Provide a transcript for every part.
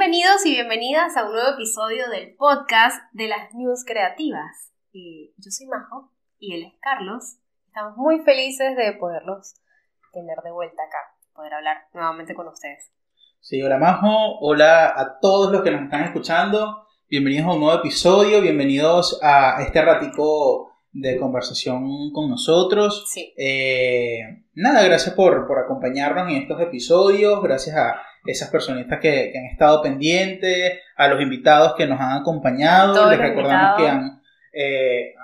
Bienvenidos y bienvenidas a un nuevo episodio del podcast de las News Creativas. Y yo soy Majo y él es Carlos. Estamos muy felices de poderlos tener de vuelta acá, poder hablar nuevamente con ustedes. Sí, hola Majo, hola a todos los que nos están escuchando. Bienvenidos a un nuevo episodio, bienvenidos a este ratico de conversación con nosotros. Sí. Eh, nada, gracias por, por acompañarnos en estos episodios, gracias a esas personitas que, que han estado pendientes, a los invitados que nos han acompañado. Todos Les recordamos que han, eh,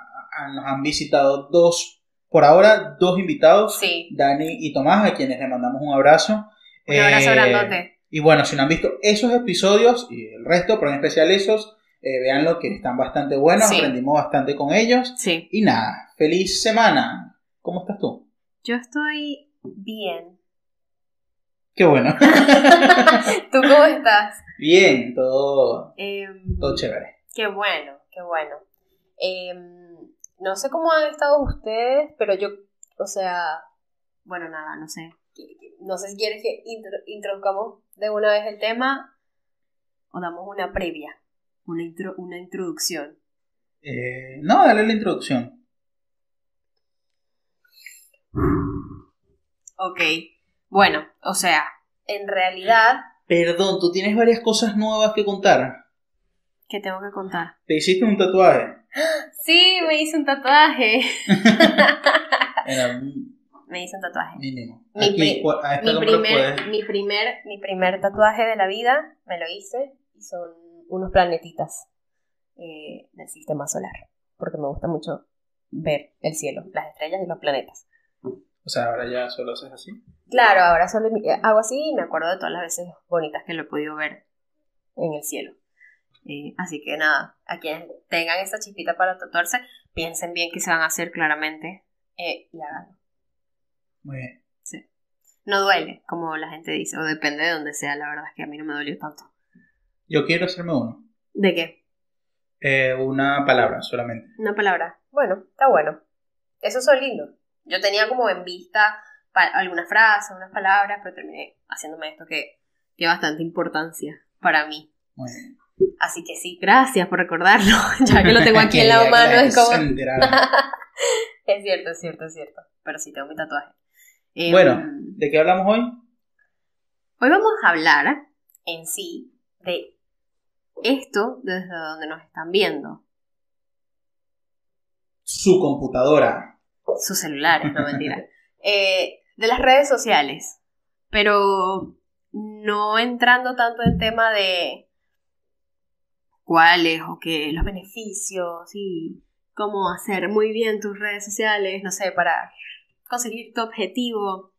nos han visitado dos, por ahora, dos invitados, Sí. Dani y Tomás, a quienes les mandamos un abrazo. Un abrazo Eh, grandote. y bueno, si no han visto esos episodios y el resto, pero en especial esos, eh, veanlo que están bastante buenos, Sí. aprendimos bastante con ellos. Sí. Y nada, feliz semana. ¿Cómo estás tú? Yo estoy bien. Qué bueno. ¿Tú cómo estás? Bien, todo, Em, todo chévere. Qué bueno, qué bueno. Em, no sé cómo han estado ustedes, pero yo, o sea, bueno, nada, no sé. No sé si quieres que intro- introduzcamos de una vez el tema o damos una previa, una, intro- una introducción. Eh, no, dale la introducción. Ok, bueno, o sea, en realidad, Perdón, tú tienes varias cosas nuevas que contar. ¿qué tengo que contar? Te hiciste un tatuaje. Sí, me hice un tatuaje. Era Me hice un tatuaje. mínimo. Mi Aquí, pri- cu- a Mi número primer, mi, primer, mi primer tatuaje de la vida me lo hice y son unos planetitas eh, del sistema solar. Porque me gusta mucho ver el cielo, las estrellas y los planetas. O sea, ahora ya solo haces así. Claro, ahora solo mi- hago así y me acuerdo de todas las veces bonitas que lo he podido ver en el cielo. Eh, así que nada, a quienes tengan esta chispita para tatuarse, piensen bien qué se van a hacer claramente eh, y háganlo. Muy bien. No duele, como la gente dice, o depende de donde sea, la verdad es que a mí no me dolió tanto. Yo quiero hacerme uno. ¿De qué? Eh, una palabra solamente. Una palabra. Bueno, está bueno. Esos son lindos. Yo tenía como en vista algunas frases, unas palabras, pero terminé haciéndome esto que tiene bastante importancia para mí. Muy bien. Así que sí, gracias por recordarlo. ya que lo tengo aquí en la mano, es como... es cierto, es cierto, es cierto. Pero sí tengo mi tatuaje. Em, Bueno. ¿De qué hablamos hoy? Hoy vamos a hablar en sí de esto desde donde nos están viendo. Su computadora. Sus celulares, no mentira. Eh, de las redes sociales. Pero no entrando tanto en tema de cuáles o qué, los beneficios y cómo hacer muy bien tus redes sociales, no sé, para conseguir tu objetivo.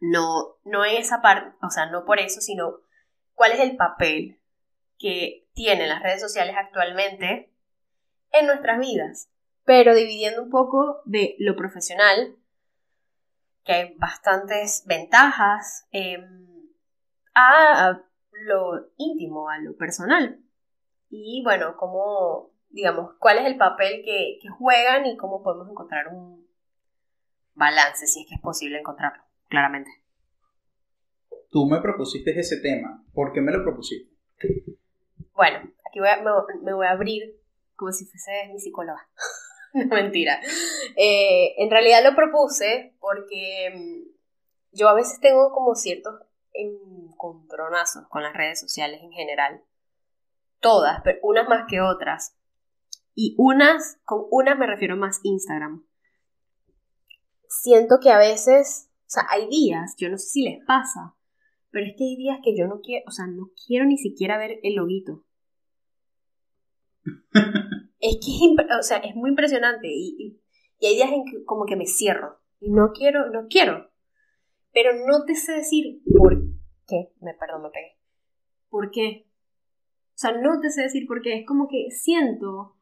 No, no en esa parte, o sea, no por eso, sino cuál es el papel que tienen las redes sociales actualmente en nuestras vidas pero dividiendo un poco de lo profesional, que hay bastantes ventajas, em, a lo íntimo, a lo personal. Y bueno, cómo, digamos, cuál es el papel que, que juegan y cómo podemos encontrar un balance, si es que es posible encontrarlo, claramente. Tú me propusiste ese tema. ¿Por qué me lo propusiste? Bueno, aquí voy a- me, me voy a abrir como si fuese mi psicóloga. No, mentira. Eh, en realidad lo propuse porque mm, yo a veces tengo como ciertos encontronazos con las redes sociales en general. Todas, pero unas más que otras. Y unas, con unas me refiero más Instagram. Siento que a veces, o sea, hay días, yo no sé si les pasa, pero es que hay días que yo no quiero, o sea, no quiero ni siquiera ver el loguito. es que es, o sea, es muy impresionante y, y- y hay días en que como que me cierro y no quiero, no quiero. Pero no te sé decir por qué, me perdón, me pegué. ¿Por qué? O sea, no te sé decir por qué, es como que siento,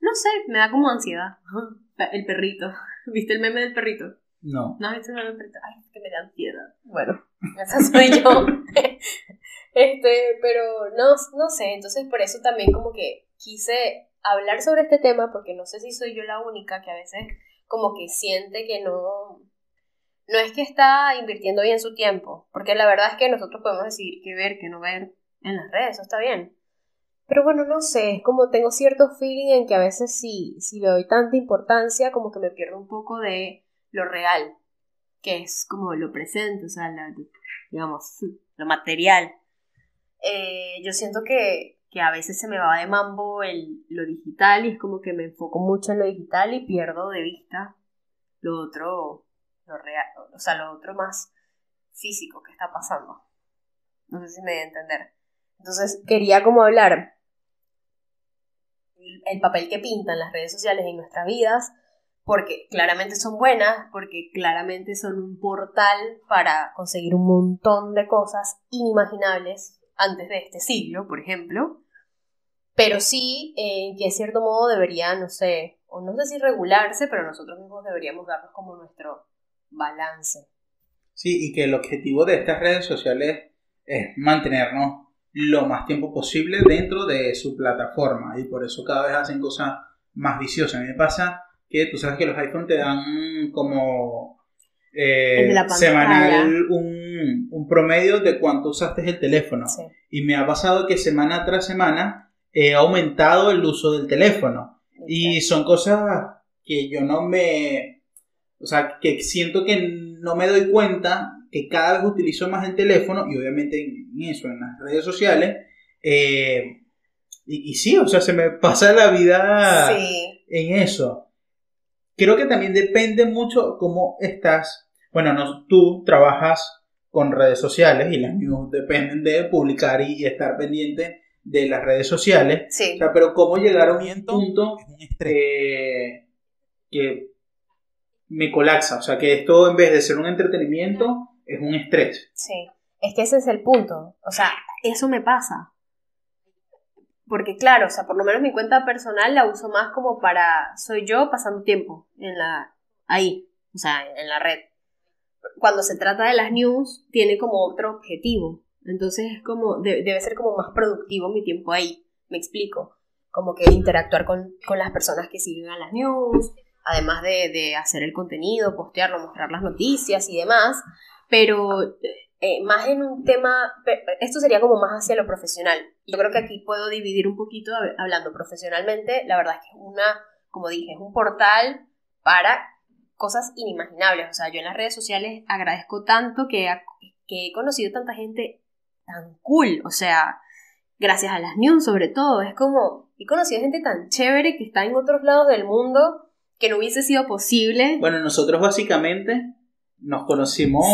no sé, me da como ansiedad. El perrito, ¿viste el meme del perrito? No. No, eso no me enfrenta. Ay, que me da ansiedad. Bueno, esa soy yo. este, pero no, no sé. Entonces, por eso también como que quise hablar sobre este tema, porque no sé si soy yo la única que a veces como que siente que no. No es que está invirtiendo bien su tiempo, porque la verdad es que nosotros podemos decidir qué ver, qué no ver, en las redes, eso está bien. Pero bueno, no sé, es como tengo cierto feeling en que a veces si, si le doy tanta importancia, como que me pierdo un poco de lo real, que es como lo presente, o sea, digamos, lo material. Eh, yo siento que, que, a veces se me va de mambo el, lo digital y es como que me enfoco mucho en lo digital y pierdo de vista lo otro, lo real, o sea, lo otro más físico que está pasando. No sé si me voy a entender. Entonces quería como hablar el papel que pintan las redes sociales en nuestras vidas, porque claramente son buenas, porque claramente son un portal para conseguir un montón de cosas inimaginables antes de este siglo, por ejemplo, pero sí eh, que de cierto modo debería, no sé, o no sé si regularse, pero nosotros mismos deberíamos darnos como nuestro balance. Sí, y que el objetivo de estas redes sociales es mantenernos lo más tiempo posible dentro de su plataforma y por eso cada vez hacen cosas más viciosas. A mí me pasa que tú sabes que los iPhones te dan como eh, semanal un, un, promedio de cuánto usaste el teléfono. Y me ha pasado que semana tras semana he aumentado el uso del teléfono. Y son cosas que yo no me... O sea, que siento que no me doy cuenta que cada vez utilizo más el teléfono y obviamente en eso, en las redes sociales. Eh, y, sí, o sea, se me pasa la vida en eso. Creo que también depende mucho cómo estás. Bueno, no, tú trabajas con redes sociales y las news dependen de publicar y, estar pendiente de las redes sociales. Sí. O sea, pero cómo llegar a un punto eh, que me colapsa. O sea, que esto en vez de ser un entretenimiento es un estrés. Sí, es que ese es el punto. O sea, eso me pasa. Porque claro, o sea, por lo menos mi cuenta personal la uso más como para, soy yo pasando tiempo en la, ahí, o sea, en la red. Cuando se trata de las news, tiene como otro objetivo. Entonces es como, debe ser como más productivo mi tiempo ahí. Me explico. Como que interactuar con, con las personas que siguen a las news, además de, de hacer el contenido, postearlo, mostrar las noticias y demás pero eh, más en un tema, esto sería como más hacia lo profesional. Yo creo que aquí puedo dividir un poquito hablando profesionalmente, la verdad es que es una, como dije, es un portal para cosas inimaginables. O sea, yo en las redes sociales agradezco tanto que, que he conocido tanta gente tan cool, o sea, gracias a las news sobre todo, es como, he conocido gente tan chévere que está en otros lados del mundo que no hubiese sido posible. Bueno, nosotros básicamente nos conocimos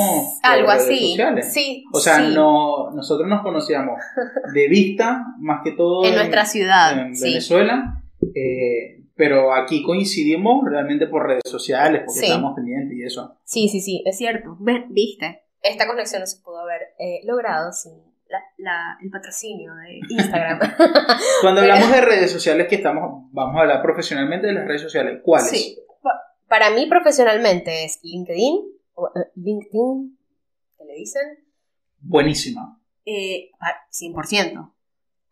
algo así. sí o sea no nosotros nos conocíamos de vista más que todo en, nuestra ciudad en Venezuela eh, pero aquí coincidimos realmente por redes sociales porque estamos pendientes y eso. Sí sí sí es cierto. Viste esta conexión no se pudo haber eh, logrado sin la, el patrocinio de Instagram cuando hablamos de redes sociales que estamos vamos a hablar profesionalmente de las redes sociales cuáles sí para mí profesionalmente es LinkedIn eh, LinkedIn, ¿qué le dicen? Buenísima. Eh, 100%.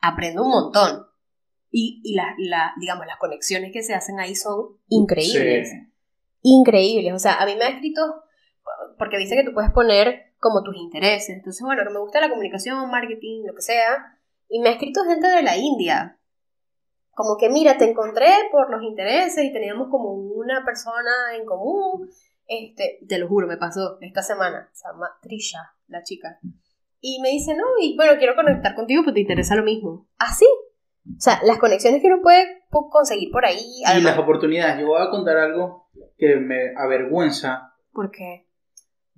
Aprendo un montón. Y, y la, digamos, las conexiones que se hacen ahí son increíbles. Increíbles. O sea, a mí me ha escrito, porque dice que tú puedes poner como tus intereses. Entonces, bueno, que me gusta la comunicación, marketing, lo que sea. Y me ha escrito gente de la India. Como que, mira, te encontré por los intereses y teníamos como una persona en común este, te lo juro, me pasó esta semana. Se llama Trisha, la chica. Y me dice, no, y bueno, quiero conectar contigo porque te interesa lo mismo. Así. o sea, las conexiones que uno puede conseguir por ahí. Y las oportunidades. Yo voy a contar algo que me avergüenza. ¿Por qué?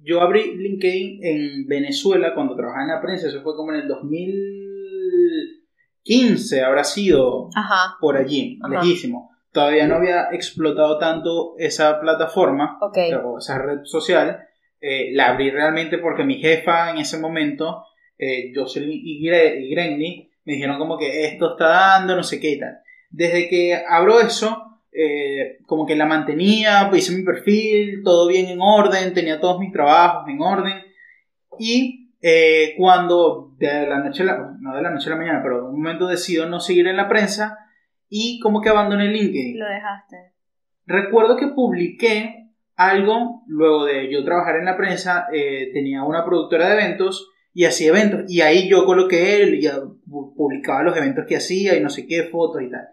Yo abrí LinkedIn en Venezuela cuando trabajaba en la prensa. Eso fue como en el 2015, habrá sido. Ajá. Por allí, lejísimo todavía no había explotado tanto esa plataforma, o esa red social. Eh, la abrí realmente porque mi jefa en ese momento, eh, Jocelyn y Grenny, me dijeron como que esto está dando, no sé qué y tal. Desde que abro eso, eh, como que la mantenía, pues hice mi perfil, todo bien en orden, tenía todos mis trabajos en orden. Y eh, cuando de la noche a la, no de la noche a la mañana, pero en un momento decido no seguir en la prensa, y como que abandoné LinkedIn. Lo dejaste. Recuerdo que publiqué algo luego de yo trabajar en la prensa, eh, tenía una productora de eventos y hacía eventos. Y ahí yo coloqué, él, ya publicaba los eventos que hacía y no sé qué, fotos y tal.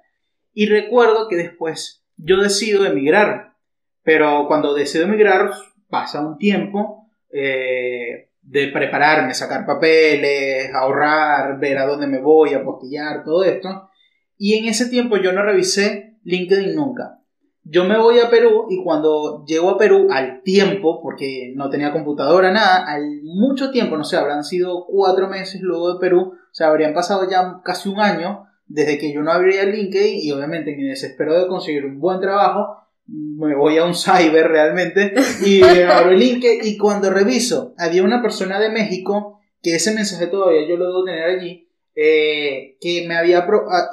Y recuerdo que después yo decido emigrar, pero cuando decido emigrar pasa un tiempo eh, de prepararme, sacar papeles, ahorrar, ver a dónde me voy, apostillar, todo esto. Y en ese tiempo yo no revisé LinkedIn nunca. Yo me voy a Perú y cuando llego a Perú al tiempo, porque no tenía computadora, nada, al mucho tiempo, no sé, habrán sido cuatro meses luego de Perú, o sea, habrían pasado ya casi un año desde que yo no abría LinkedIn y obviamente en mi desespero de conseguir un buen trabajo, me voy a un cyber realmente y abro LinkedIn y cuando reviso, había una persona de México que ese mensaje todavía yo lo debo tener allí, eh, que me había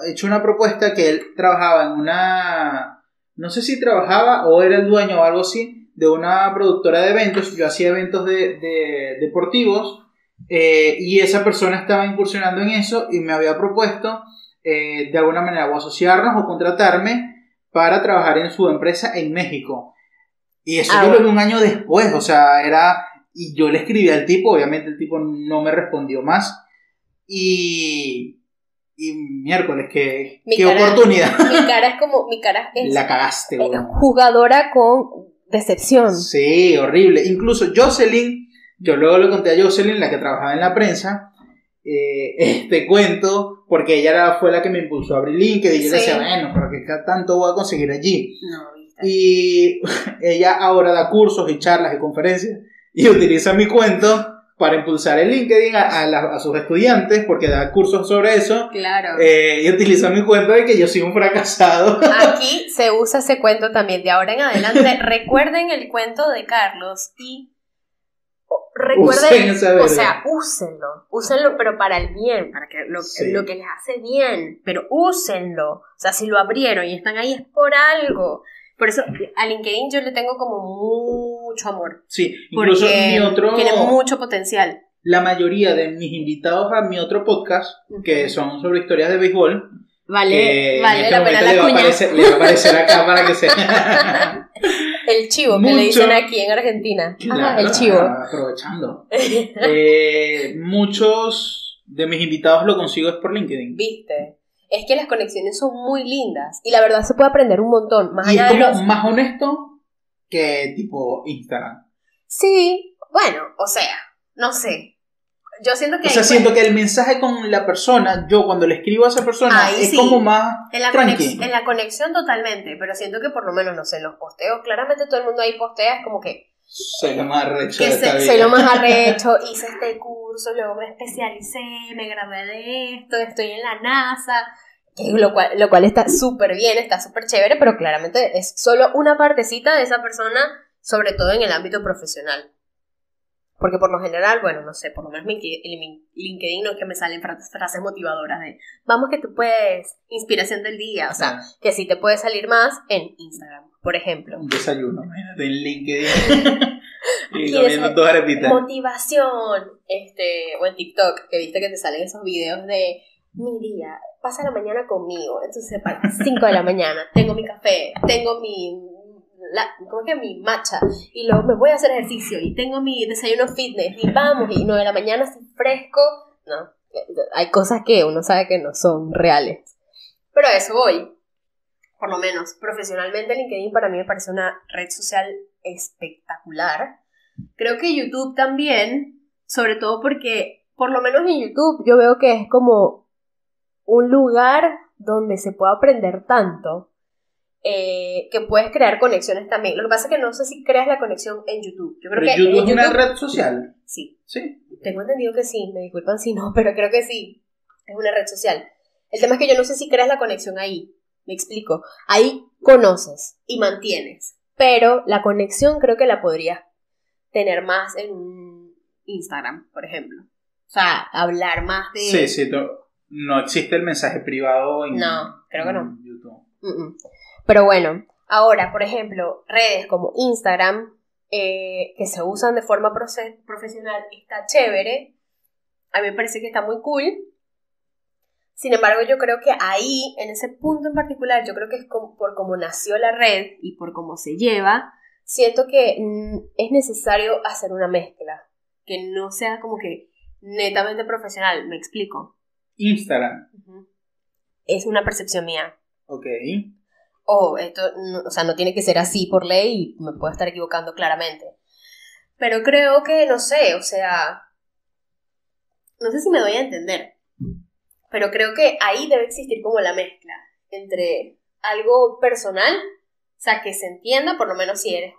hecho una propuesta que él trabajaba en una no sé si trabajaba o era el dueño o algo así de una productora de eventos. Yo hacía eventos de, deportivos eh, y esa persona estaba incursionando en eso y me había propuesto eh, de alguna manera o asociarnos o contratarme para trabajar en su empresa en México. Y eso ah, yo lo vi un año después, o sea, era... Y yo le escribí al tipo, obviamente el tipo no me respondió más. Y, y miércoles, qué, qué oportunidad. Mi cara es como, mi cara es... La cagaste, Jugadora con decepción. Sí, horrible. Incluso Jocelyn, yo luego le conté a Jocelyn, la que trabajaba en la prensa, eh, este cuento, porque ella fue la que me impulsó a abrir LinkedIn y yo le decía, bueno, pero qué tanto voy a conseguir allí. y ella ahora da cursos y charlas y conferencias y utiliza mi cuento para impulsar el LinkedIn a, sus estudiantes, porque da cursos sobre eso. Claro. Eh, y utiliza mi cuento de que yo soy un fracasado. Aquí se usa ese cuento también. De ahora en adelante, recuerden el cuento de Carlos y recuerden, o sea, úsenlo, úsenlo, pero para el bien, para que lo, lo, que les hace bien, pero úsenlo. O sea, si lo abrieron y están ahí es por algo. Por eso a LinkedIn yo le tengo como mucho amor. Sí, incluso mi otro... Tiene mucho potencial. La mayoría de mis invitados a mi otro podcast, que son sobre historias de béisbol, Vale, vale este la pena la le va, aparecer, le va a aparecer acá para que se... el chivo, que le dicen aquí en Argentina. el chivo. Aprovechando. eh, muchos de mis invitados lo consigo es por LinkedIn. ¿Viste? es que las conexiones son muy lindas y la verdad se puede aprender un montón. Más y es como más honesto que tipo Instagram. Sí, bueno, o sea, no sé. Yo siento que... O sea, siento que el mensaje con la persona, yo cuando le escribo a esa persona, es como más... En la, en la conexión totalmente, pero siento que por lo menos, no sé, los posteos, claramente todo el mundo ahí postea, es como que soy lo más arrecho. soy lo más arrecho, hice este curso, luego me especialicé, me gradué de esto, estoy en la NASA. Lo cual, lo cual está súper bien, está súper chévere, pero claramente es solo una partecita de esa persona, sobre todo en el ámbito profesional. Porque por lo general, bueno, no sé, por lo menos LinkedIn no es que me salen frases motivadoras de vamos que tú puedes, inspiración del día, o sea, que sí te puede salir más en Instagram por ejemplo. Un desayuno, imagínate en LinkedIn. y comiendo dos arepitas. Motivación, este, o en TikTok, que viste que te salen esos videos de mi día, pasa la mañana conmigo. Entonces, para las 5 de la mañana, tengo mi café, tengo mi la, ¿cómo que mi matcha? Y luego me voy a hacer ejercicio y tengo mi desayuno fitness y vamos, y 9 de la mañana así fresco. No, hay cosas que uno sabe que no son reales. Pero a eso voy por lo menos profesionalmente LinkedIn para mí me parece una red social espectacular. Creo que YouTube también, sobre todo porque por lo menos en YouTube yo veo que es como un lugar donde se puede aprender tanto. Eh, que puedes crear conexiones también. Lo que pasa es que no sé si creas la conexión en YouTube. Yo creo que YouTube es una red social. Sí. Sí. Tengo entendido que sí, me disculpan si no, pero creo que sí. Es una red social. El tema es que yo no sé si creas la conexión ahí. Me explico. Ahí conoces y mantienes, pero la conexión creo que la podrías tener más en Instagram, por ejemplo. O sea, hablar más de... Sí, sí, no existe el mensaje privado en, no, creo que no. YouTube. Pero bueno, ahora, por ejemplo, redes como Instagram, eh, que se usan de forma profesional, está chévere. A mí me parece que está muy cool. Sin embargo, yo creo que ahí, en ese punto en particular, yo creo que es por cómo nació la red y por cómo se lleva, siento que mm, es necesario hacer una mezcla. Que no sea como que netamente profesional, me explico. Instagram. Es una percepción mía. Ok. O esto, o sea, no tiene que ser así por ley y me puedo estar equivocando claramente. Pero creo que, no sé, o sea, no sé si me doy a entender, pero creo que ahí debe existir como la mezcla entre algo personal, o sea, que se entienda, por lo menos si eres,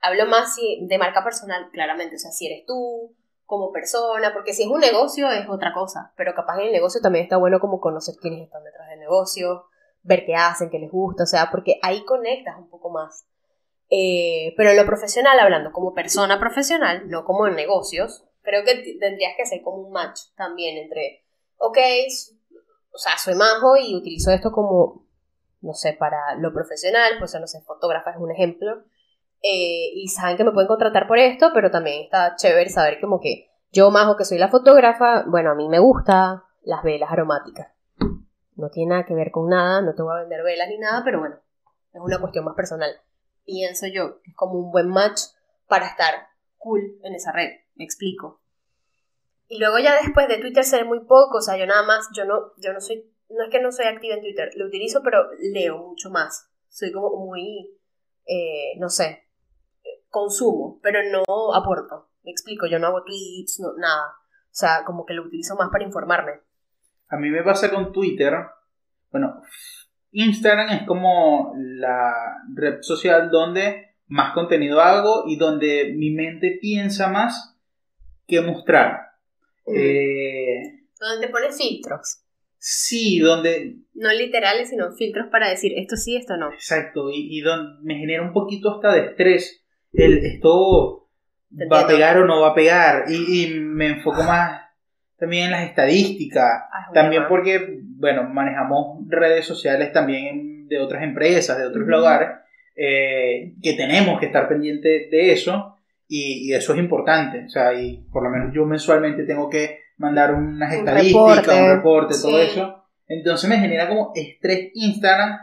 hablo más de marca personal, claramente, o sea, si eres tú como persona, porque si es un negocio es otra cosa, pero capaz en el negocio también está bueno como conocer quiénes están detrás del negocio, ver qué hacen, qué les gusta, o sea, porque ahí conectas un poco más. Eh, pero en lo profesional, hablando como persona profesional, no como en negocios, creo que tendrías que hacer como un match también entre, ok, o sea, soy majo y utilizo esto como, no sé, para lo profesional, pues no sé, fotógrafa es un ejemplo, eh, y saben que me pueden contratar por esto, pero también está chévere saber como que yo majo que soy la fotógrafa, bueno, a mí me gusta las velas aromáticas. No tiene nada que ver con nada, no te voy a vender velas ni nada, pero bueno, es una cuestión más personal. Pienso yo que es como un buen match para estar cool en esa red, me explico. Y luego ya después de Twitter sé muy poco, o sea, yo nada más, yo no, yo no soy, no es que no soy activa en Twitter, lo utilizo, pero leo mucho más. Soy como muy, eh, no sé, consumo, pero no aporto. Me explico, yo no hago tweets, no, nada. O sea, como que lo utilizo más para informarme. A mí me pasa con Twitter. Bueno, Instagram es como la red social donde más contenido hago y donde mi mente piensa más que mostrar. Mm. Eh, donde te pones filtros. Sí, donde... No literales, sino filtros para decir esto sí, esto no. Exacto, y, y donde me genera un poquito hasta de estrés el esto va a pegar o no va a pegar. Y, y me enfoco más también en las estadísticas, ah, también porque, bueno, manejamos redes sociales también de otras empresas, de otros lugares, eh, que tenemos que estar pendientes de eso y, eso es importante. O sea, y por lo menos yo mensualmente tengo que mandar unas estadísticas, un reporte, todo eso. Entonces me genera como estrés Instagram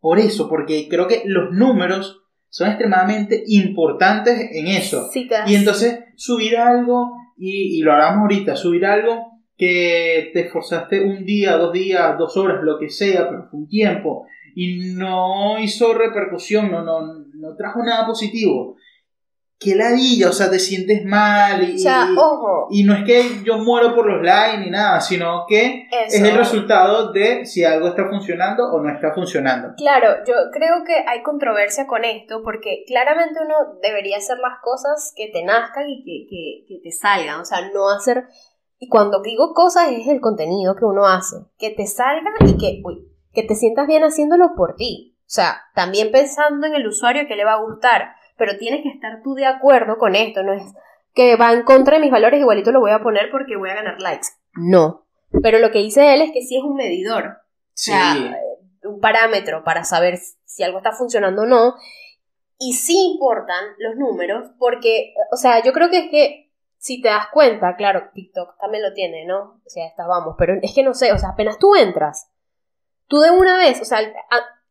por eso, porque creo que los números son extremadamente importantes en eso. y entonces subir algo, y, lo hablamos ahorita, subir algo que te esforzaste un día, dos días, dos horas, lo que sea, pero fue un tiempo, y no hizo repercusión, no, no, no trajo nada positivo qué ladilla, o sea, te sientes mal y, y, no es que yo muero por los likes ni nada, sino que es el resultado de si algo está funcionando o no está funcionando. Claro, yo creo que hay controversia con esto porque claramente uno debería hacer las cosas que te nazcan y que, que te salgan, o sea, no hacer... Y cuando digo cosas es el contenido que uno hace, que te salga y que, uy, que te sientas bien haciéndolo por ti. O sea, también pensando en el usuario que le va a gustar pero tienes que estar tú de acuerdo con esto, no es que va en contra de mis valores, igualito lo voy a poner porque voy a ganar likes. No. Pero lo que dice él es que sí es un medidor. O sea, un parámetro para saber si algo está funcionando o no. Y sí importan los números porque, o sea, yo creo que es que si te das cuenta, claro, TikTok también lo tiene, ¿no? O sea, estas vamos, pero es que no sé, o sea, apenas tú entras, tú de una vez, o sea,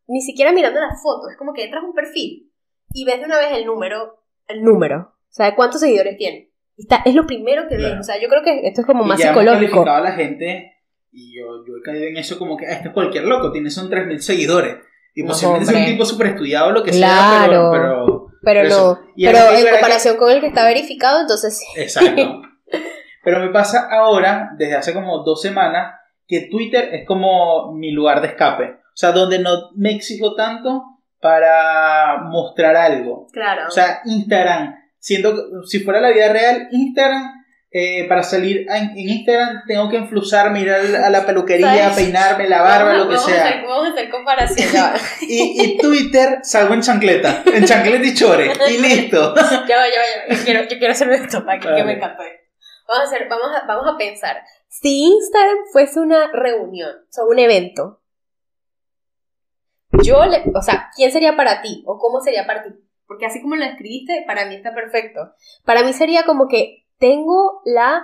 ni siquiera mirando las fotos, es como que entras un perfil y ves de una vez el número, el número, o sea, cuántos seguidores tiene. Está, es lo primero que ves, o sea, yo creo que esto es como más psicológico. a la gente y yo, yo he caído en eso como que, ah, este es cualquier loco, tiene son 3.000 seguidores. Y posiblemente es un tipo súper estudiado, lo que sea, pero... Pero, pero, no. pero en comparación con el que está verificado, entonces sí. Exacto. pero me pasa ahora, desde hace como dos semanas, que Twitter es como mi lugar de escape. O sea, donde no me exijo tanto para mostrar algo. Claro. O sea, Instagram, siendo si fuera la vida real, Instagram, eh, para salir en, Instagram tengo que enflusarme, ir a la peluquería, peinarme, la barba, lo que sea. vamos a hacer comparación. y, Twitter salgo en chancleta, en chancleta y chore, y listo. ya va, ya va, Yo quiero, yo quiero hacer esto para que, me encantó. Vamos a, hacer, vamos, a, vamos a pensar. Si Instagram fuese una reunión, o sea, un evento, yo, le, o sea, ¿quién sería para ti? ¿O cómo sería para ti? Porque así como lo escribiste, para mí está perfecto. Para mí sería como que tengo la,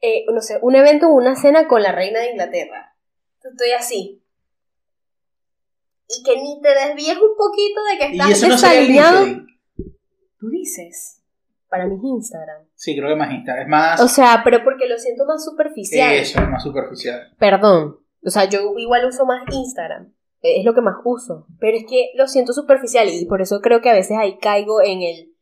eh, no sé, un evento o una cena con la reina de Inglaterra. Estoy así. Y que ni te desvíes un poquito de que estás desalineado. Tú dices. para mí es Instagram. Sí, creo que más Instagram. Es más. O sea, pero porque lo siento más superficial. Eso, es más superficial. Perdón. O sea, yo igual uso más Instagram. Es lo que más uso. Pero es que lo siento superficial y por eso creo que a veces ahí caigo en el.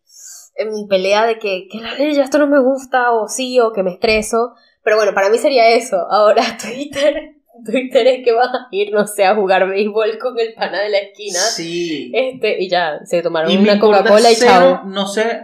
en mi pelea de que, que la ley, esto no me gusta, o sí, o que me estreso. Pero bueno, para mí sería eso. Ahora, Twitter. Twitter es que vas a ir, no sé, a jugar béisbol con el pana de la esquina. Sí. Este, y ya, se tomaron Y una Coca-Cola y chao. No sé,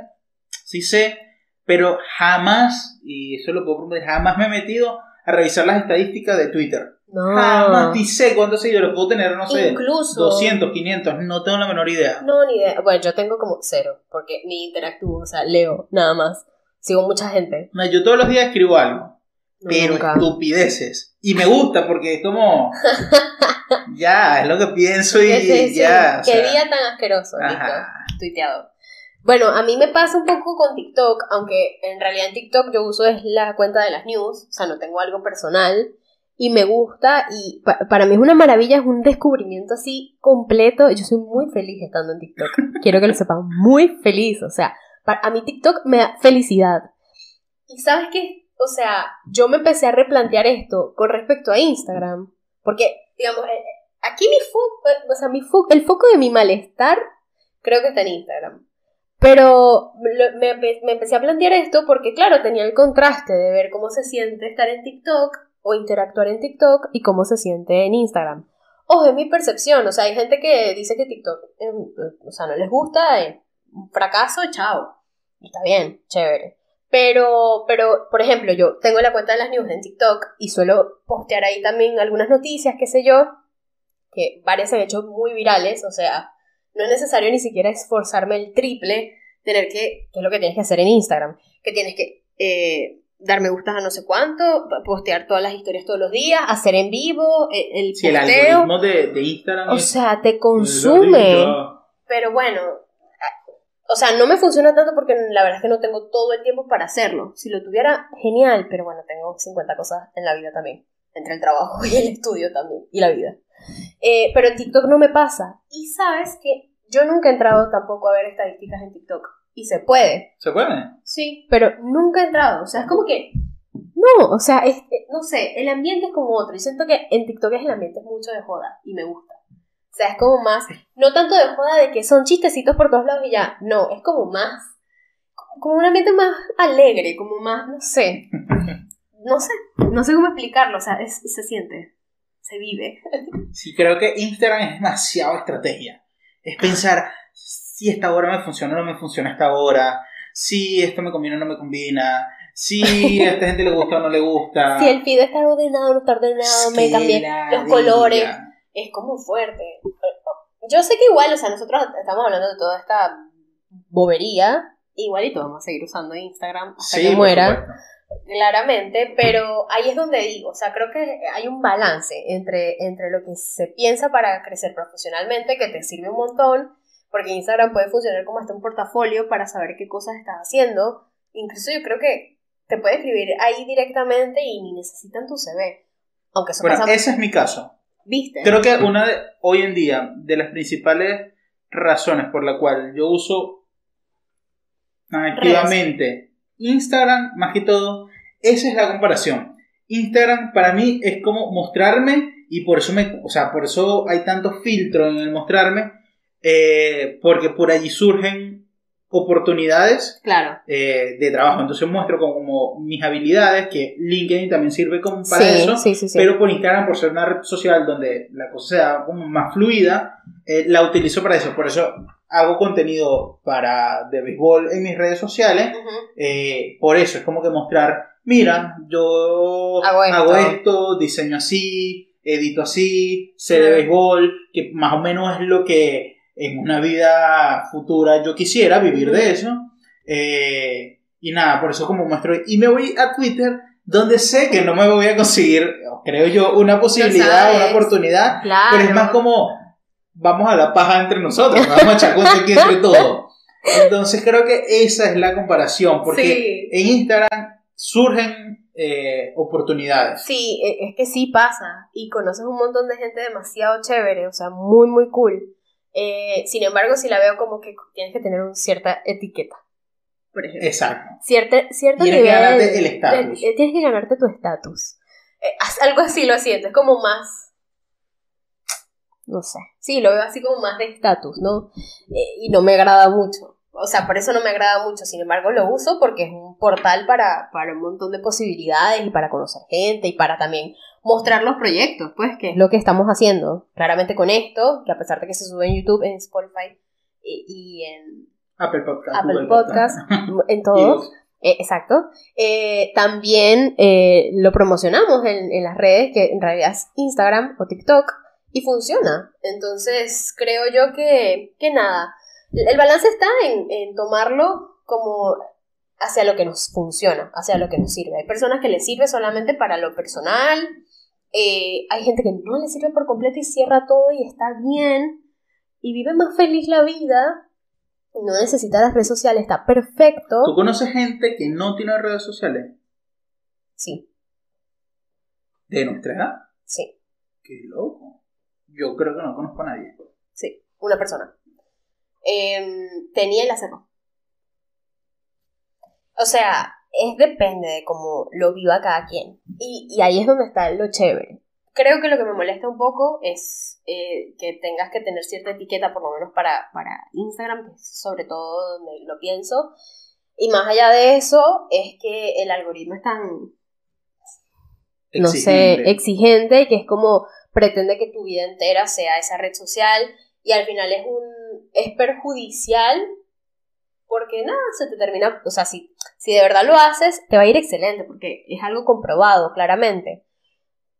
sí sé, pero jamás, y eso lo puedo prometer, jamás me he metido a revisar las estadísticas de Twitter. No. Jamás, ni sé cuántos seguidores puedo tener, no sé, Incluso. 200, 500, no tengo la menor idea. No, ni idea. Bueno, yo tengo como cero, porque ni interactúo, o sea, leo, nada más. Sigo mucha gente. No, yo todos los días escribo algo, No, pero nunca. estupideces. Y me gusta porque es como, ya, es lo que pienso y Sí, sí, sí. ya. Qué sea, día tan asqueroso, listo. ajá. tuiteado. Bueno, a mí me pasa un poco con TikTok, aunque en realidad en TikTok yo uso es la cuenta de las news, o sea, no tengo algo personal y me gusta y pa- para mí es una maravilla, es un descubrimiento así completo. Yo soy muy feliz estando en TikTok. Quiero que lo sepan, muy feliz, o sea, a mí TikTok me da felicidad. Y sabes qué, o sea, yo me empecé a replantear esto con respecto a Instagram, porque digamos, eh, eh, aquí mi foco, o sea, mi fo- el foco de mi malestar creo que está en Instagram. Pero me- me empecé a plantear esto porque, claro, tenía el contraste de ver cómo se siente estar en TikTok o interactuar en TikTok y cómo se siente en Instagram. Ojo, es mi percepción. O sea, hay gente que dice que TikTok, eh, o sea, no les gusta, eh, un fracaso, chao. Está bien, chévere. Pero, pero, por ejemplo, yo tengo la cuenta de las news en TikTok y suelo postear ahí también algunas noticias, qué sé yo, que varias se han hecho muy virales, o sea, no es necesario ni siquiera esforzarme el triple, tener que, que es lo que tienes que hacer en Instagram, que tienes que eh, dar me gustas a no sé cuánto, postear todas las historias todos los días, hacer en vivo, eh, el el posteo, algoritmo de, de Instagram o es- sea, te consume. Pero bueno, o sea, no me funciona tanto porque la verdad es que no tengo todo el tiempo para hacerlo. Si lo tuviera, genial, pero bueno, tengo 50 cosas en la vida también. Entre el trabajo y el estudio también, y la vida. Eh, pero en TikTok no me pasa. Y sabes que yo nunca he entrado tampoco a ver estadísticas en TikTok. Y se puede. ¿Se puede? Sí, pero nunca he entrado. O sea, es como que. No, o sea, es, eh, no sé, el ambiente es como otro. Y siento que en TikTok es el ambiente es mucho de joda. Y me gusta. O sea, es como más. No tanto de joda de que son chistecitos por todos lados y ya. No, es como más. Como un ambiente más alegre, como más, no sé. No sé. No sé cómo explicarlo. O sea, es- se siente. Se vive. Sí, creo que Instagram es demasiado estrategia. Es pensar si esta hora me funciona o no me funciona esta hora, si esto me conviene o no me combina, si a esta gente le gusta o no le gusta. Si el feed está ordenado o no está ordenado, me cambié los colores. es como fuerte. Yo sé que igual, o sea, nosotros estamos hablando de toda esta bobería, igualito vamos a seguir usando Instagram hasta Sí, que muera, claramente, pero ahí es donde digo, o sea, creo que hay un balance entre, entre lo que se piensa para crecer profesionalmente, que te sirve un montón, porque Instagram puede funcionar como hasta un portafolio para saber qué cosas estás haciendo, incluso yo creo que te puede escribir ahí directamente y ni necesitan tu CV, aunque eso Bueno, pasa, ese es mi caso. ¿viste? Creo que una de, hoy en día, de las principales razones por la cual yo uso activamente Instagram, más que todo, esa es la comparación. Instagram para mí es como mostrarme y por eso me, o sea, por eso hay tanto filtro en el mostrarme, eh, porque por allí surgen oportunidades Claro. eh, de trabajo. Entonces muestro como, como mis habilidades, que LinkedIn también sirve como para sí, eso, sí, sí, sí. pero por Instagram, por ser una red social donde la cosa sea como más fluida, eh, la utilizo para eso. Por eso hago contenido para de béisbol en mis redes sociales. Eh, por eso es como que mostrar, mira, yo Hago esto. esto, diseño así, edito así, sé de béisbol, que más o menos es lo que en una vida futura yo quisiera vivir de eso. Eh, y nada, por eso como muestro. Y me voy a Twitter, donde sé que no me voy a conseguir, creo yo, una posibilidad, una oportunidad. Claro. Pero es más como, vamos a la paja entre nosotros, vamos a echar cuenta aquí entre todos. Entonces creo que esa es la comparación, porque Sí. en Instagram surgen eh, oportunidades. Sí, e- es que sí pasa. Y conoces un montón de gente demasiado chévere, o sea, muy, muy cool. Eh, sin embargo, sí la veo como que tienes que tener una cierta etiqueta. por ejemplo. Exacto. Cierto Tienes que ganarte el estatus. de- tienes que ganarte tu estatus. Eh, algo así lo siento, es como más. No sé. Sí, lo veo así como más de estatus, ¿no? Eh, y no me agrada mucho. O sea, por eso no me agrada mucho. Sin embargo, lo uso porque es un portal para, para un montón de posibilidades y para conocer gente y para también mostrar los proyectos, pues, que es lo que estamos haciendo. Claramente con esto, que a pesar de que se sube en YouTube, en Spotify y, y en Apple Podcast. Apple Podcast, en todos. Eh, exacto. Eh, también eh, lo promocionamos en, en las redes, que en realidad es Instagram o TikTok, y funciona. Entonces, creo yo que, que nada. El balance está en, en tomarlo como hacia lo que nos funciona, hacia lo que nos sirve. Hay personas que les sirve solamente para lo personal, eh, hay gente que no le sirve por completo y cierra todo y está bien, y vive más feliz la vida, no necesita las redes sociales, está perfecto. ¿Tú conoces gente que no tiene redes sociales? Sí, De nuestra edad. sí, Qué loco. Yo creo que no conozco a nadie. sí, una persona. Em, tenía y la. O sea, es depende de cómo lo viva cada quien. Y, y ahí es donde está lo chévere. Creo que lo que me molesta un poco es eh, que tengas que tener cierta etiqueta, por lo menos para, para Instagram, que es sobre todo donde lo pienso. Y más allá de eso, es que el algoritmo es tan, no sé, Exigente. exigente, que es como pretende que tu vida entera sea esa red social y al final es un es perjudicial porque nada, se te termina, o sea, si, si de verdad lo haces, te va a ir excelente porque es algo comprobado, claramente,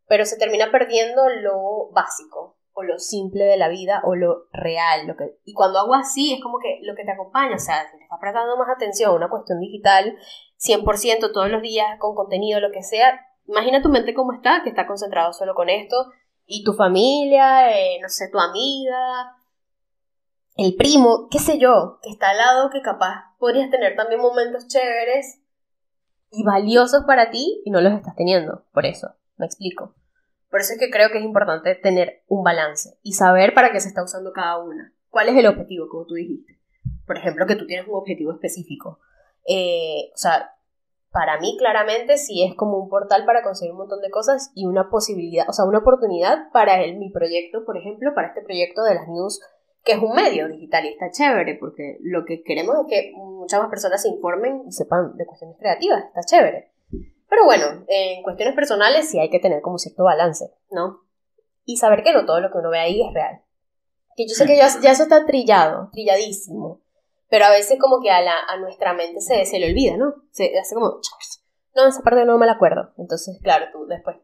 pero se termina perdiendo lo básico o lo simple de la vida o lo real, lo que, y cuando hago así es como que lo que te acompaña, o sea, te estás prestando más atención a una cuestión digital, 100% todos los días con contenido, lo que sea, imagina tu mente cómo está, que está concentrado solo con esto, y tu familia, eh, no sé, tu amiga, el primo, qué sé yo, que está al lado, que capaz podrías tener también momentos chéveres y valiosos para ti y no los estás teniendo, por eso, me explico. Por eso es que creo que es importante tener un balance y saber para qué se está usando cada una. ¿Cuál es el objetivo, como tú dijiste? Por ejemplo, que tú tienes un objetivo específico. Eh, o sea, para mí claramente sí es como un portal para conseguir un montón de cosas y una posibilidad, o sea, una oportunidad para el, mi proyecto, por ejemplo, para este proyecto de las news, que es un medio digital y está chévere, porque lo que queremos es que muchas más personas se informen y sepan de cuestiones creativas, está chévere. Pero bueno, en cuestiones personales sí hay que tener como cierto balance, ¿no? Y saber que no todo lo que uno ve ahí es real. Que yo sé que ya, ya eso está trillado, trilladísimo. Pero a veces como que a, la, a nuestra mente se, se le olvida, ¿no? Se hace como... No, esa parte no me la acuerdo. Entonces, claro, tú después,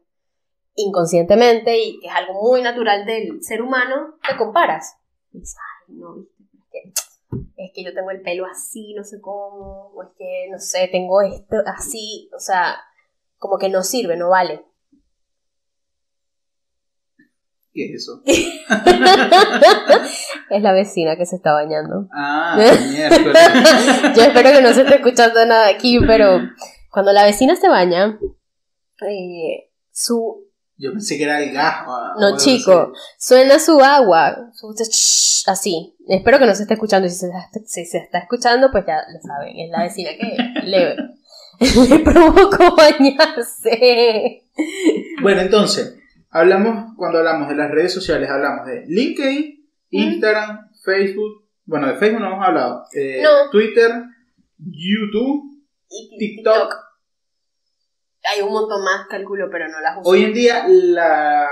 inconscientemente, y que es algo muy natural del ser humano, te comparas. Y dices, ay, no, viste, es que, es que yo tengo el pelo así, no sé cómo, o es que, no sé, tengo esto así, o sea, como que no sirve, no vale. ¿Qué es eso? es la vecina que se está bañando. Ah. Yo espero que no se esté escuchando nada aquí, pero cuando la vecina se baña, eh, su... Yo pensé que era el gas. o- o No, chico, suena su agua, así. Espero que no se esté escuchando. y Si se, si se está escuchando, pues ya lo saben. Es la vecina que le, le provocó bañarse. Bueno, entonces, hablamos, cuando hablamos de las redes sociales, hablamos de LinkedIn, Instagram, Facebook. Bueno, de Facebook no hemos hablado. eh, No. Twitter, YouTube. Y TikTok. Hay un montón más, calculo, pero no las uso. Hoy en día, la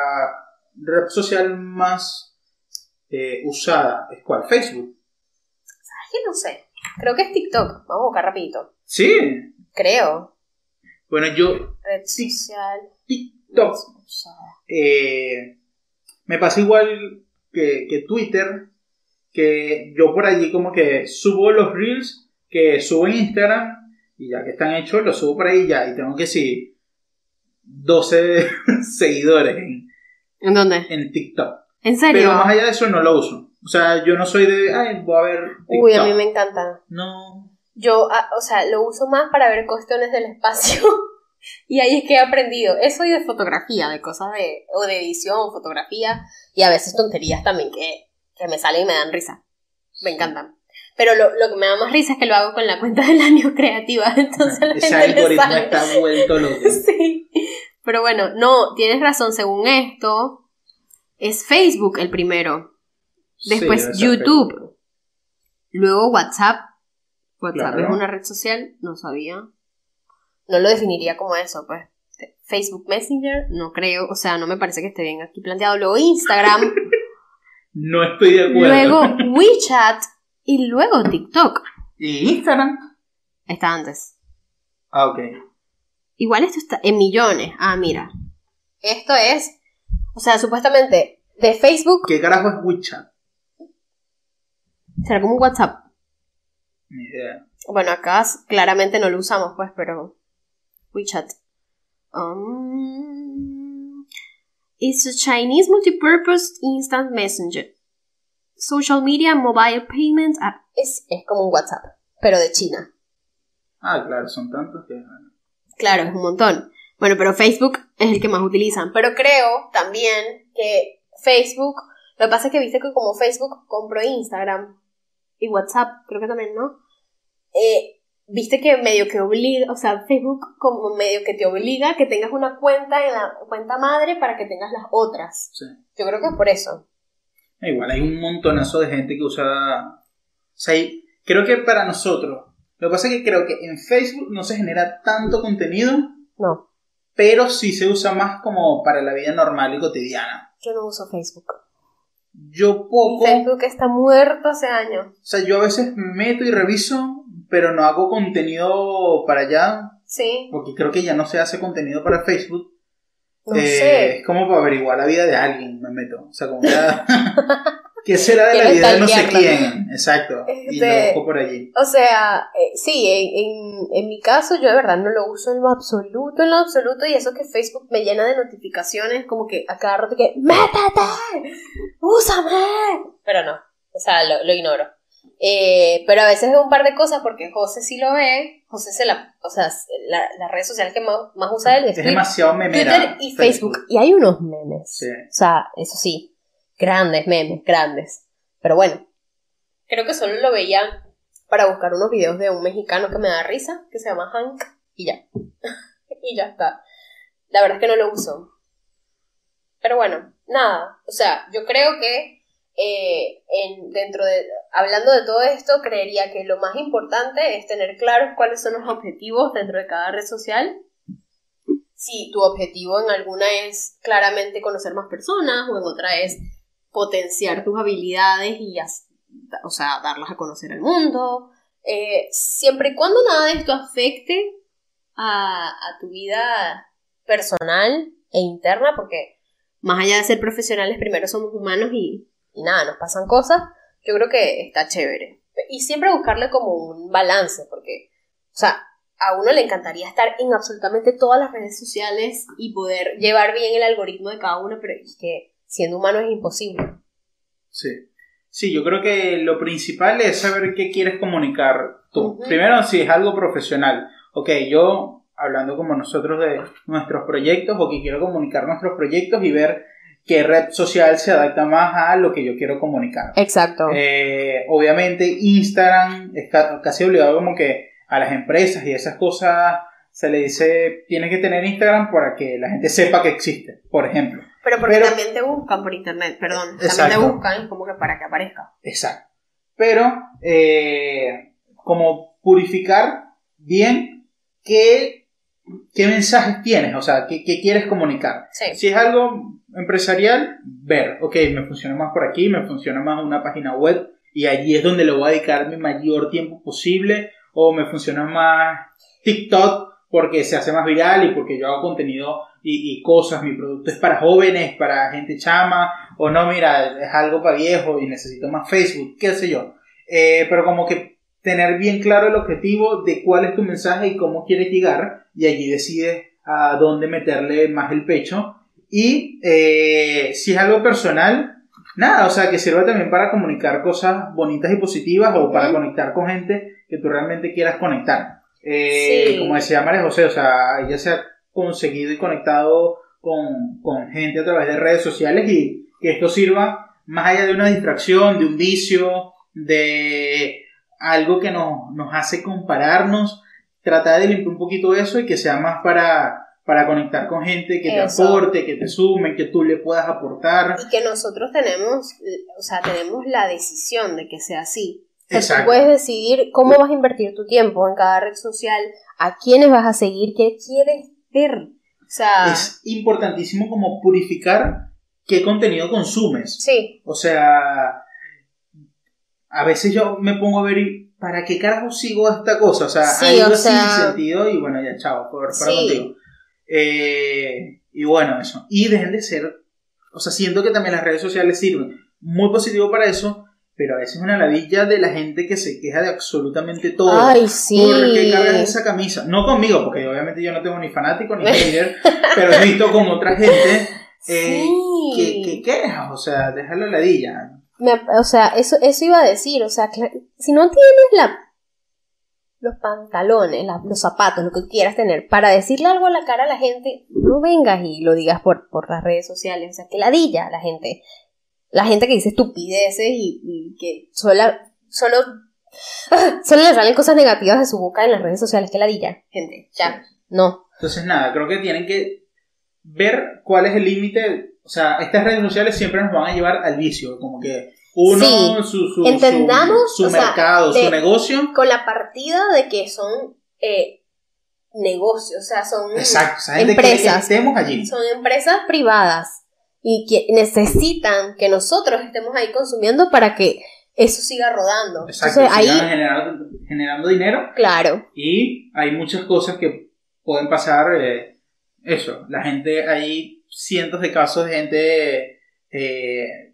red social más eh, usada es cuál? Facebook. ¿Sabes qué? No sé. Creo que es TikTok. Vamos a buscar rapidito. Sí. Creo. Bueno, yo Red social. TikTok eh, me pasa igual que, que Twitter, que yo por allí como que subo los reels que subo en Instagram y ya que están hechos los subo por ahí ya y tengo que sí 12 seguidores en, ¿En dónde? en TikTok. ¿En serio? Pero más allá de eso no lo uso. O sea, yo no soy de, ay, voy a ver TikTok. Uy, a mí me encanta. No. Yo, ah, o sea, lo uso más para ver cuestiones del espacio. y ahí es que he aprendido. Eso y de fotografía, de cosas de, o de edición, fotografía. Y a veces tonterías también que, que me salen y me dan risa. Me encantan. Pero lo, lo, que me da más risa es que lo hago con la cuenta del año creativa. Entonces la Ese gente algoritmo sale. está vuelto loco. Sí. Pero bueno, no, tienes razón. Según esto, es Facebook el primero. Después Sí, YouTube. Facebook. Luego WhatsApp. WhatsApp Claro. es una red social, no sabía. No lo definiría como eso, pues. Facebook Messenger, no creo, o sea, no me parece que esté bien aquí planteado. Luego Instagram, No estoy de acuerdo. luego WeChat y luego TikTok. ¿Y Instagram? Está antes. Ah, ok. Igual esto está en millones. Ah, mira. Esto es, o sea, supuestamente de Facebook ¿Qué carajo es WeChat? será como un WhatsApp. Ni idea. Bueno, acá claramente no lo usamos, pues, pero. WeChat. Um, it's a Chinese multipurpose instant messenger. Social media mobile payment app. Es, es como un WhatsApp, pero de China. Ah, claro, son tantos que... Claro, es un montón. Bueno, pero Facebook es el que más utilizan. Pero creo también que Facebook. Lo que pasa es que viste que como Facebook compró Instagram y WhatsApp, creo que también, ¿no? Eh, viste que medio que obliga, o sea, Facebook como medio que te obliga a que tengas una cuenta en la cuenta madre para que tengas las otras. Sí. Yo creo que es por eso. Igual hay un montonazo de gente que usa... O sea, hay- creo que para nosotros... Lo que pasa es que creo que en Facebook no se genera tanto contenido, No, pero sí se usa más como para la vida normal y cotidiana. yo no uso Facebook. Yo Mi poco... Facebook está muerto hace años. O sea, yo a veces me meto y reviso, pero no hago contenido para allá, Sí, porque creo que ya no se hace contenido para Facebook. No Eh, sé. Es como para averiguar la vida de alguien, me meto. O sea, como ya... ¿Qué será de la vida de no sé quién? Exacto. Y lo busco por allí. O sea, eh, sí, en, en, en mi caso yo de verdad no lo uso en lo absoluto, en lo absoluto, y eso que Facebook me llena de notificaciones, como que a cada rato que ¡Métete! ¡Úsame! Pero no, o sea, lo, lo ignoro. Eh, pero a veces es un par de cosas porque José sí lo ve, José se la, o sea, la, la red social que más, más usa él es Es Twitter, demasiado memera. Twitter y Facebook. Y hay unos memes. Sí. O sea, eso sí, grandes memes, grandes. Pero bueno, creo que solo lo veía para buscar unos videos de un mexicano que me da risa, que se llama Hank, y ya. y ya está. La verdad es que no lo uso. Pero bueno, nada. O sea, yo creo que eh, en, dentro de. Hablando de todo esto, creería que lo más importante es tener claros cuáles son los objetivos dentro de cada red social si tu objetivo en alguna es claramente conocer más personas o en otra es potenciar tus habilidades y, o sea, darlas a conocer al mundo. Eh, siempre y cuando nada de esto afecte a, a tu vida personal e interna, porque más allá de ser profesionales, primero somos humanos y, y nada, nos pasan cosas, yo creo que está chévere. Y siempre buscarle como un balance, porque, o sea, a uno le encantaría estar en absolutamente todas las redes sociales y poder llevar bien el algoritmo de cada uno, pero es que siendo humano es imposible. Sí. Sí, yo creo que lo principal es saber qué quieres comunicar tú. Primero, si es algo profesional. Ok, yo, hablando como nosotros de nuestros proyectos, o que quiero comunicar nuestros proyectos y ver qué red social se adapta más a lo que yo quiero comunicar. Exacto. Eh, obviamente Instagram es ca- casi obligado como que a las empresas y esas cosas se le dice tienes que tener Instagram para que la gente sepa que existe, por ejemplo. pero porque pero- también te buscan por internet, perdón. También te buscan como que para que aparezca. Exacto. Pero eh, como purificar bien qué, qué mensajes tienes, o sea, qué, qué quieres comunicar. Sí. Si es algo empresarial, ver, ok, me funciona más por aquí, me funciona más una página web y allí es donde le voy a dedicar mi mayor tiempo posible, o me funciona más TikTok porque se hace más viral y porque yo hago contenido y, cosas, mi producto es para jóvenes, para gente chama, o no, mira, es algo para viejo y necesito más Facebook, qué sé yo. Eh, pero como que tener bien claro el objetivo de cuál es tu mensaje y cómo quieres llegar, y allí decides a dónde meterle más el pecho. Y eh, si es algo personal, nada, o sea, que sirva también para comunicar cosas bonitas y positivas o para conectar con gente que tú realmente quieras conectar. Eh, Sí. Como decía María José, o sea, ella se ha conseguido y conectado con, con gente a través de redes sociales y que esto sirva más allá de una distracción, de un vicio, de algo que nos, nos hace compararnos, tratar de limpiar un poquito eso y que sea más para, para conectar con gente que te aporte, que te sume, que tú le puedas aportar. Y que nosotros tenemos, o sea, tenemos la decisión de que sea así. O sea, tú puedes decidir cómo vas a invertir tu tiempo en cada red social, a quiénes vas a seguir, qué quieres ver. O sea, es importantísimo como purificar qué contenido consumes. Sí. O sea, a veces yo me pongo a ver ¿para qué carajo sigo esta cosa? O sea, hay algo sin sentido y bueno, ya chao, por, para contigo. Eh, y bueno, eso. Y dejen de ser, o sea, siento que también las redes sociales sirven muy positivo para eso, pero a veces es una ladilla de la gente que se queja de absolutamente todo. Ay, sí. ¿Por qué cargas esa camisa? No conmigo, porque obviamente yo no tengo ni fanático ni hater, pero he visto con otra gente eh, que, que queja, o sea, déjalo ladilla. o sea, eso, eso iba a decir, o sea, si no tienes la los pantalones, los zapatos, lo que quieras tener, para decirle algo a la cara a la gente, no vengas y lo digas por, por las redes sociales. O sea, que ladilla a la gente. La gente que dice estupideces y, que solo, solo, solo le salen cosas negativas de su boca en las redes sociales. Que ladilla, gente. Ya, no. Entonces, nada, creo que tienen que ver cuál es el límite. O sea, estas redes sociales siempre nos van a llevar al vicio, como que uno, su, su, Entendamos, su, mercado, su negocio. Con la partida de que son eh, negocios, o sea, son empresas. allí. Son empresas privadas y que necesitan que nosotros estemos ahí consumiendo para que eso siga rodando. Exacto, ahí, generando, generando, dinero. Claro. Y hay muchas cosas que pueden pasar. Eh, eso, la gente, hay cientos de casos de gente eh,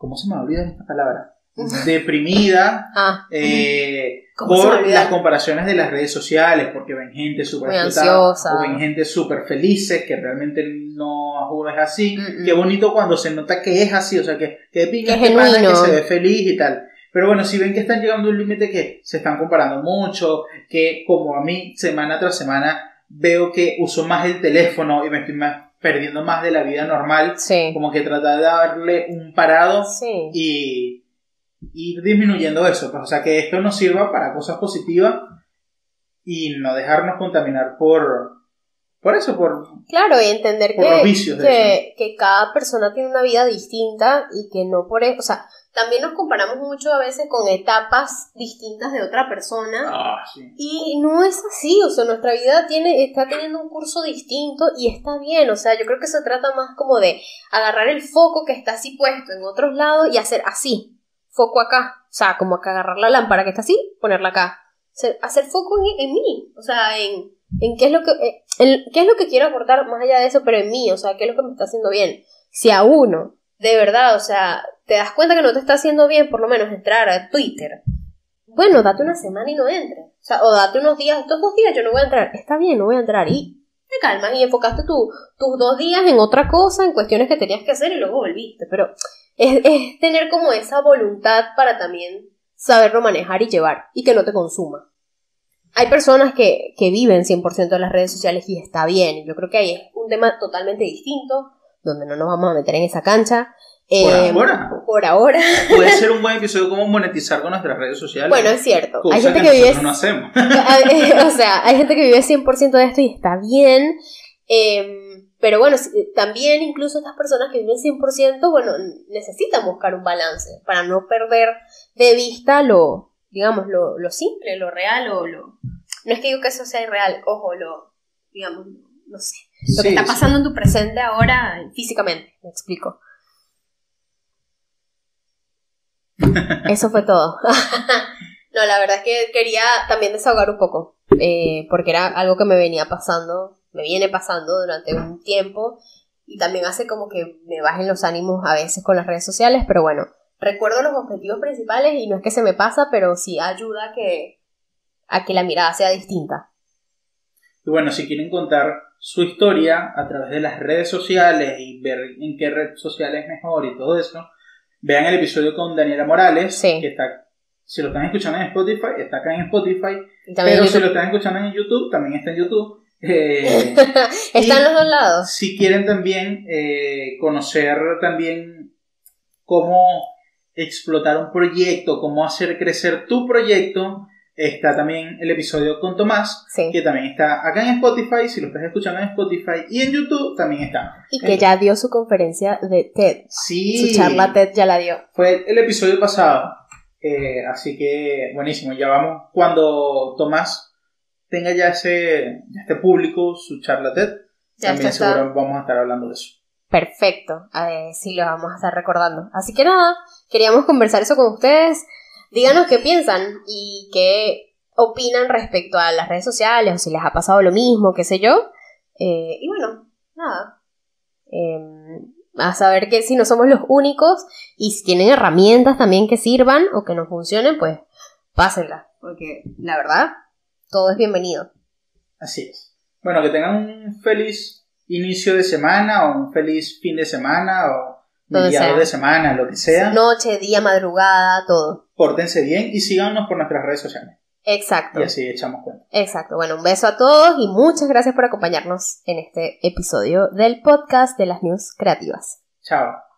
¿Cómo se me olvida esta palabra? Deprimida ah, eh, por las comparaciones de las redes sociales, porque ven gente súper explotada o ven gente súper felices, que realmente no es así. Qué bonito cuando se nota que es así, o sea, que, que pinga que, este que se ve feliz y tal. Pero bueno, si ven que están llegando a un límite que se están comparando mucho, que como a mí semana tras semana veo que uso más el teléfono y me estoy más perdiendo más de la vida normal. Como que tratar de darle un parado y ir disminuyendo eso. Pues, o sea, que esto nos sirva para cosas positivas y no dejarnos contaminar por, por eso, por, claro, y entender que, que, cada persona tiene una vida distinta y que no por eso, o sea, también nos comparamos mucho a veces con etapas distintas de otra persona. Ah, y no es así, o sea, nuestra vida tiene, está teniendo un curso distinto y está bien, o sea, yo creo que se trata más como de agarrar el foco que está así puesto en otros lados y hacer así, foco acá, o sea, como que agarrar la lámpara que está así, ponerla acá, hacer foco en, mí, o sea, en, en qué es lo que, eh, qué es lo que quiero aportar más allá de eso, pero en mí, o sea, qué es lo que me está haciendo bien. Si a uno, de verdad, o sea, te das cuenta que no te está haciendo bien, por lo menos entrar a Twitter. Bueno, date una semana y no entres. O sea, o date unos días, estos dos días yo no voy a entrar. Está bien, no voy a entrar. Y te calmas y enfocaste tu, tus dos días en otra cosa, en cuestiones que tenías que hacer y luego volviste. Pero es, es tener como esa voluntad para también saberlo manejar y llevar y que no te consuma. Hay personas que, que viven 100% de las redes sociales y está bien. Yo creo que ahí es un tema totalmente distinto, donde no nos vamos a meter en esa cancha. Por em, ahora. Por ahora. Puede ser un buen episodio cómo monetizar con nuestras redes sociales. Bueno, es cierto. Hay gente que, vive. No hacemos. o sea, hay gente que vive 100% de esto y está bien. Em, pero bueno, también incluso estas personas que viven 100%, bueno, necesitan buscar un balance para no perder de vista lo, digamos, lo, lo simple, lo real o lo... No es que digo que eso sea irreal, ojo, lo, digamos, no sé. Lo que está pasando en tu presente ahora físicamente, me explico. Eso fue todo. no, la verdad es que quería también desahogar un poco, eh, porque era algo que me venía pasando, me viene pasando durante un tiempo y también hace como que me bajen los ánimos a veces con las redes sociales, pero bueno, recuerdo los objetivos principales y no es que se me pasa, pero sí ayuda a que, a que la mirada sea distinta. Y bueno, si quieren contar su historia a través de las redes sociales y ver en qué red social es mejor y todo eso, Vean el episodio con Daniela Morales, que está, si lo están escuchando en Spotify, está acá en Spotify, pero si lo están escuchando en YouTube, también está en YouTube. Eh, Están los dos lados. Si quieren también eh, conocer también cómo explotar un proyecto, cómo hacer crecer tu proyecto, está también el episodio con Tomás, Sí. que también está acá en Spotify, si lo estás escuchando en Spotify, y en YouTube también está. Y que ya dio su conferencia de TED. Sí, Su charla TED ya la dio. fue el episodio pasado, eh, así que buenísimo, ya vamos, cuando Tomás tenga ya ese, este público, su charla TED, Ya también seguro vamos a estar hablando de eso. Perfecto. Eh, sí, lo vamos a estar recordando. Así que nada, queríamos conversar eso con ustedes. Díganos qué piensan y qué opinan respecto a las redes sociales o si les ha pasado lo mismo, qué sé yo. Eh, y bueno, nada. Eh, a saber que si no somos los únicos y si tienen herramientas también que sirvan o que nos funcionen, pues pásenlas. Porque la verdad, todo es bienvenido. Así es. Bueno, que tengan un feliz inicio de semana o un feliz fin de semana o sea. de semana, lo que sea. Noche, día, madrugada, todo. Pórtense bien y síganos por nuestras redes sociales. Exacto. Y así echamos cuenta. Exacto. Bueno, un beso a todos y muchas gracias por acompañarnos en este episodio del podcast de las news creativas. Chao.